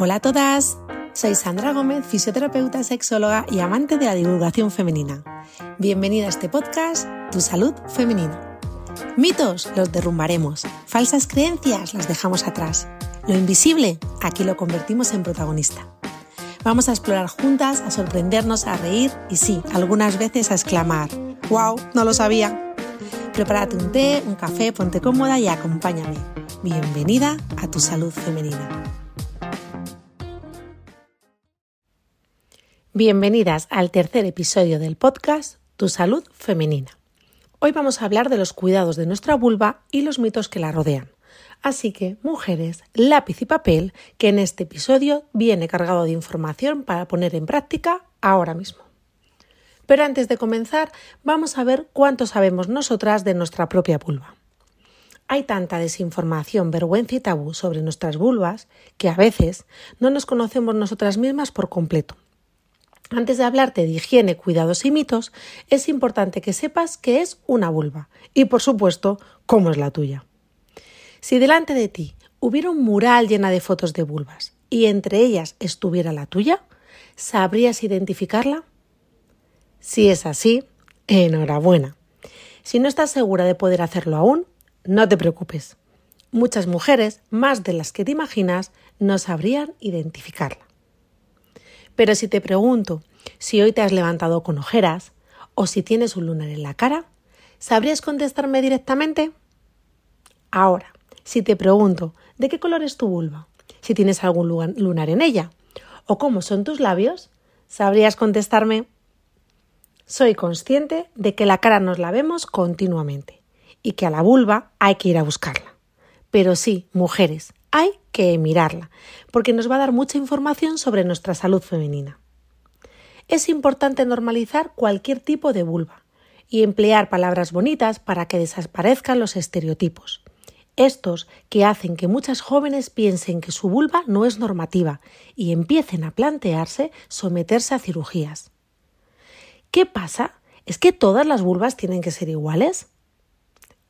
Hola a todas, soy Sandra Gómez, fisioterapeuta, sexóloga y amante de la divulgación femenina. Bienvenida a este podcast, Tu Salud Femenina. Mitos los derrumbaremos, falsas creencias las dejamos atrás. Lo invisible, aquí lo convertimos en protagonista. Vamos a explorar juntas, a sorprendernos, a reír y sí, algunas veces a exclamar, ¡Wow! No lo sabía. Prepárate un té, un café, ponte cómoda y acompáñame. Bienvenida a tu salud femenina. Bienvenidas al tercer episodio del podcast Tu salud femenina. Hoy vamos a hablar de los cuidados de nuestra vulva y los mitos que la rodean. Así que, mujeres, lápiz y papel, que en este episodio viene cargado de información para poner en práctica ahora mismo. Pero antes de comenzar, vamos a ver cuánto sabemos nosotras de nuestra propia vulva. Hay tanta desinformación, vergüenza y tabú sobre nuestras vulvas que a veces no nos conocemos nosotras mismas por completo antes de hablarte de higiene, cuidados y mitos, es importante que sepas qué es una vulva y, por supuesto, cómo es la tuya. Si delante de ti hubiera un mural llena de fotos de vulvas y entre ellas estuviera la tuya, ¿sabrías identificarla? Si es así, enhorabuena. Si no estás segura de poder hacerlo aún, no te preocupes. Muchas mujeres, más de las que te imaginas, no sabrían identificarla. Pero si te pregunto si hoy te has levantado con ojeras o si tienes un lunar en la cara, ¿sabrías contestarme directamente? Ahora, si te pregunto de qué color es tu vulva, si tienes algún lunar en ella o cómo son tus labios, ¿sabrías contestarme? Soy consciente de que la cara nos la vemos continuamente y que a la vulva hay que ir a buscarla. Pero sí, mujeres, hay que mirarla, porque nos va a dar mucha información sobre nuestra salud femenina. Es importante normalizar cualquier tipo de vulva y emplear palabras bonitas para que desaparezcan los estereotipos. Estos que hacen que muchas jóvenes piensen que su vulva no es normativa y empiecen a plantearse someterse a cirugías. ¿Qué pasa? ¿Es que todas las vulvas tienen que ser iguales?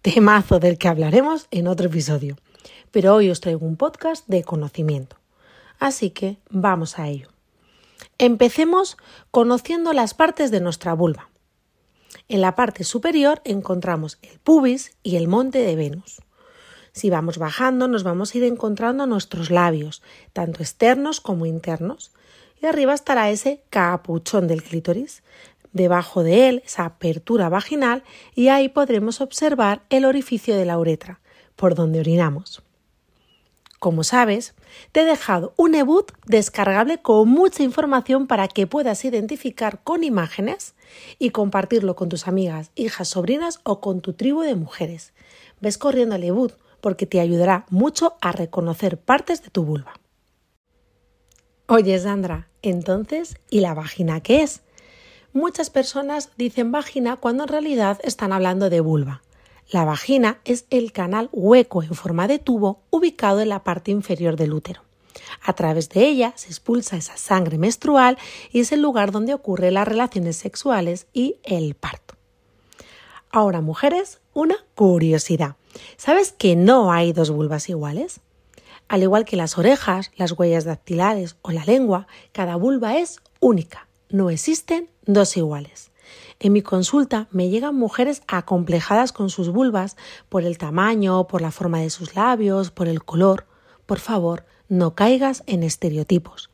Temazo del que hablaremos en otro episodio pero hoy os traigo un podcast de conocimiento. Así que vamos a ello. Empecemos conociendo las partes de nuestra vulva. En la parte superior encontramos el pubis y el monte de Venus. Si vamos bajando nos vamos a ir encontrando nuestros labios, tanto externos como internos, y arriba estará ese capuchón del clítoris. Debajo de él, esa apertura vaginal, y ahí podremos observar el orificio de la uretra, por donde orinamos. Como sabes, te he dejado un ebook descargable con mucha información para que puedas identificar con imágenes y compartirlo con tus amigas, hijas, sobrinas o con tu tribu de mujeres. Ves corriendo al ebook porque te ayudará mucho a reconocer partes de tu vulva. Oye, Sandra, entonces, ¿y la vagina qué es? Muchas personas dicen vagina cuando en realidad están hablando de vulva. La vagina es el canal hueco en forma de tubo ubicado en la parte inferior del útero. A través de ella se expulsa esa sangre menstrual y es el lugar donde ocurren las relaciones sexuales y el parto. Ahora, mujeres, una curiosidad. ¿Sabes que no hay dos vulvas iguales? Al igual que las orejas, las huellas dactilares o la lengua, cada vulva es única. No existen dos iguales. En mi consulta me llegan mujeres acomplejadas con sus vulvas por el tamaño, por la forma de sus labios, por el color. Por favor, no caigas en estereotipos.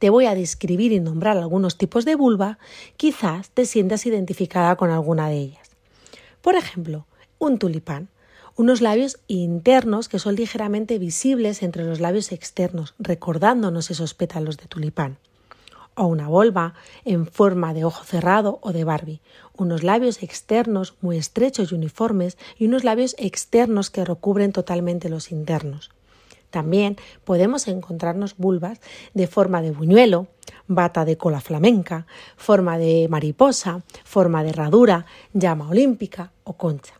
Te voy a describir y nombrar algunos tipos de vulva, quizás te sientas identificada con alguna de ellas. Por ejemplo, un tulipán, unos labios internos que son ligeramente visibles entre los labios externos, recordándonos esos pétalos de tulipán o una volva en forma de ojo cerrado o de Barbie, unos labios externos muy estrechos y uniformes y unos labios externos que recubren totalmente los internos. También podemos encontrarnos vulvas de forma de buñuelo, bata de cola flamenca, forma de mariposa, forma de herradura, llama olímpica o concha.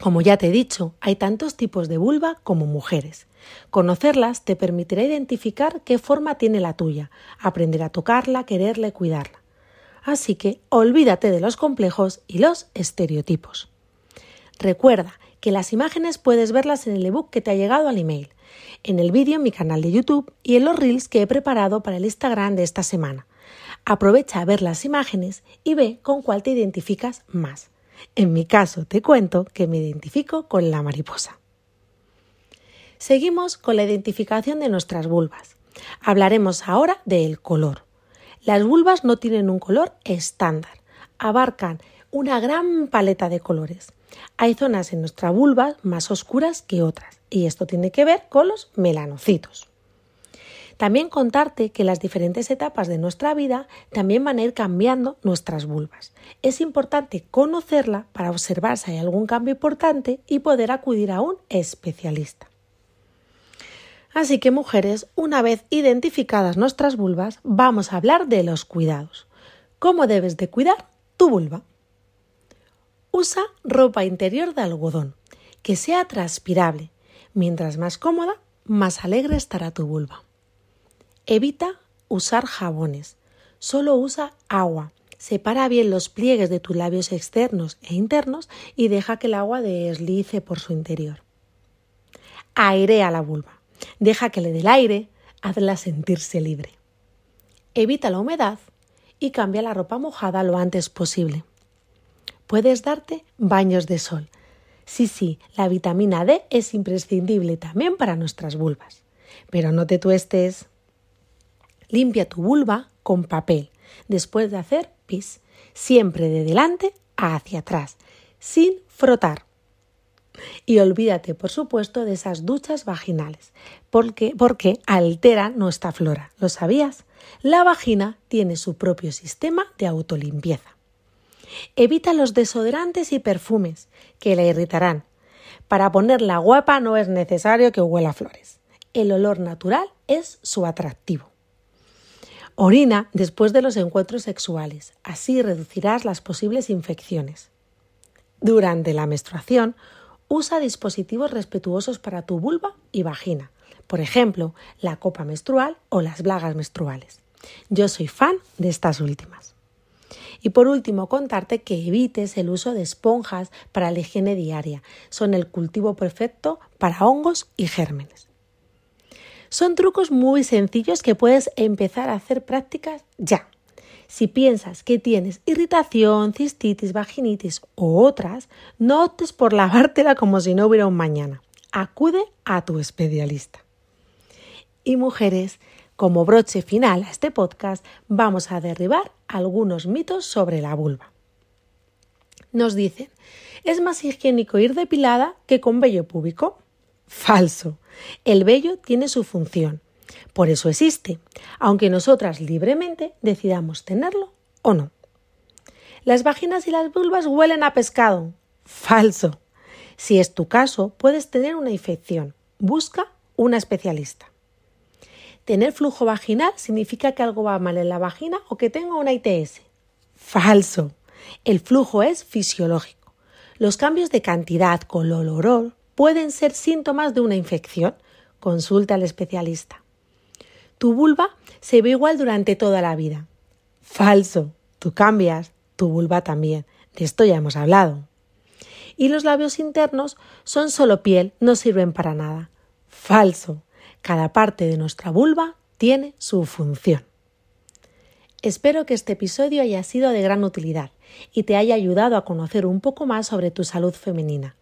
Como ya te he dicho, hay tantos tipos de vulva como mujeres. Conocerlas te permitirá identificar qué forma tiene la tuya, aprender a tocarla, quererla y cuidarla. Así que olvídate de los complejos y los estereotipos. Recuerda que las imágenes puedes verlas en el ebook que te ha llegado al email. en el vídeo en mi canal de YouTube y en los reels que he preparado para el Instagram de esta semana. Aprovecha a ver las imágenes y ve con cuál te identificas más. En mi caso te cuento que me identifico con la mariposa. Seguimos con la identificación de nuestras vulvas. Hablaremos ahora del color. Las vulvas no tienen un color estándar, abarcan una gran paleta de colores. Hay zonas en nuestra vulva más oscuras que otras, y esto tiene que ver con los melanocitos. También contarte que las diferentes etapas de nuestra vida también van a ir cambiando nuestras vulvas. Es importante conocerla para observar si hay algún cambio importante y poder acudir a un especialista. Así que mujeres, una vez identificadas nuestras vulvas, vamos a hablar de los cuidados. ¿Cómo debes de cuidar tu vulva? Usa ropa interior de algodón, que sea transpirable. Mientras más cómoda, más alegre estará tu vulva. Evita usar jabones. Solo usa agua. Separa bien los pliegues de tus labios externos e internos y deja que el agua deslice por su interior. Airea la vulva. Deja que le dé el aire, hazla sentirse libre. Evita la humedad y cambia la ropa mojada lo antes posible. Puedes darte baños de sol. Sí, sí, la vitamina D es imprescindible también para nuestras vulvas. Pero no te tuestes. Limpia tu vulva con papel después de hacer pis, siempre de delante hacia atrás, sin frotar. Y olvídate, por supuesto, de esas duchas vaginales, porque, porque alteran nuestra flora. ¿Lo sabías? La vagina tiene su propio sistema de autolimpieza. Evita los desodorantes y perfumes, que la irritarán. Para ponerla guapa no es necesario que huela flores. El olor natural es su atractivo. Orina después de los encuentros sexuales, así reducirás las posibles infecciones. Durante la menstruación, usa dispositivos respetuosos para tu vulva y vagina, por ejemplo, la copa menstrual o las blagas menstruales. Yo soy fan de estas últimas. Y por último, contarte que evites el uso de esponjas para la higiene diaria. Son el cultivo perfecto para hongos y gérmenes. Son trucos muy sencillos que puedes empezar a hacer prácticas ya. Si piensas que tienes irritación, cistitis, vaginitis o otras, no optes por lavártela como si no hubiera un mañana. Acude a tu especialista. Y mujeres, como broche final a este podcast, vamos a derribar algunos mitos sobre la vulva. Nos dicen, es más higiénico ir depilada que con vello púbico. Falso. El vello tiene su función. Por eso existe, aunque nosotras libremente decidamos tenerlo o no. Las vaginas y las vulvas huelen a pescado. Falso. Si es tu caso, puedes tener una infección. Busca una especialista. Tener flujo vaginal significa que algo va mal en la vagina o que tenga una ITS. Falso. El flujo es fisiológico. Los cambios de cantidad, color, olor pueden ser síntomas de una infección. Consulta al especialista. Tu vulva se ve igual durante toda la vida. Falso. Tú cambias, tu vulva también. De esto ya hemos hablado. Y los labios internos son solo piel, no sirven para nada. Falso. Cada parte de nuestra vulva tiene su función. Espero que este episodio haya sido de gran utilidad y te haya ayudado a conocer un poco más sobre tu salud femenina.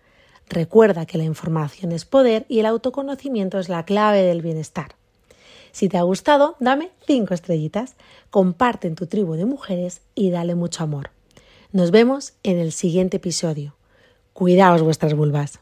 Recuerda que la información es poder y el autoconocimiento es la clave del bienestar. Si te ha gustado, dame 5 estrellitas, comparte en tu tribu de mujeres y dale mucho amor. Nos vemos en el siguiente episodio. Cuidaos vuestras vulvas.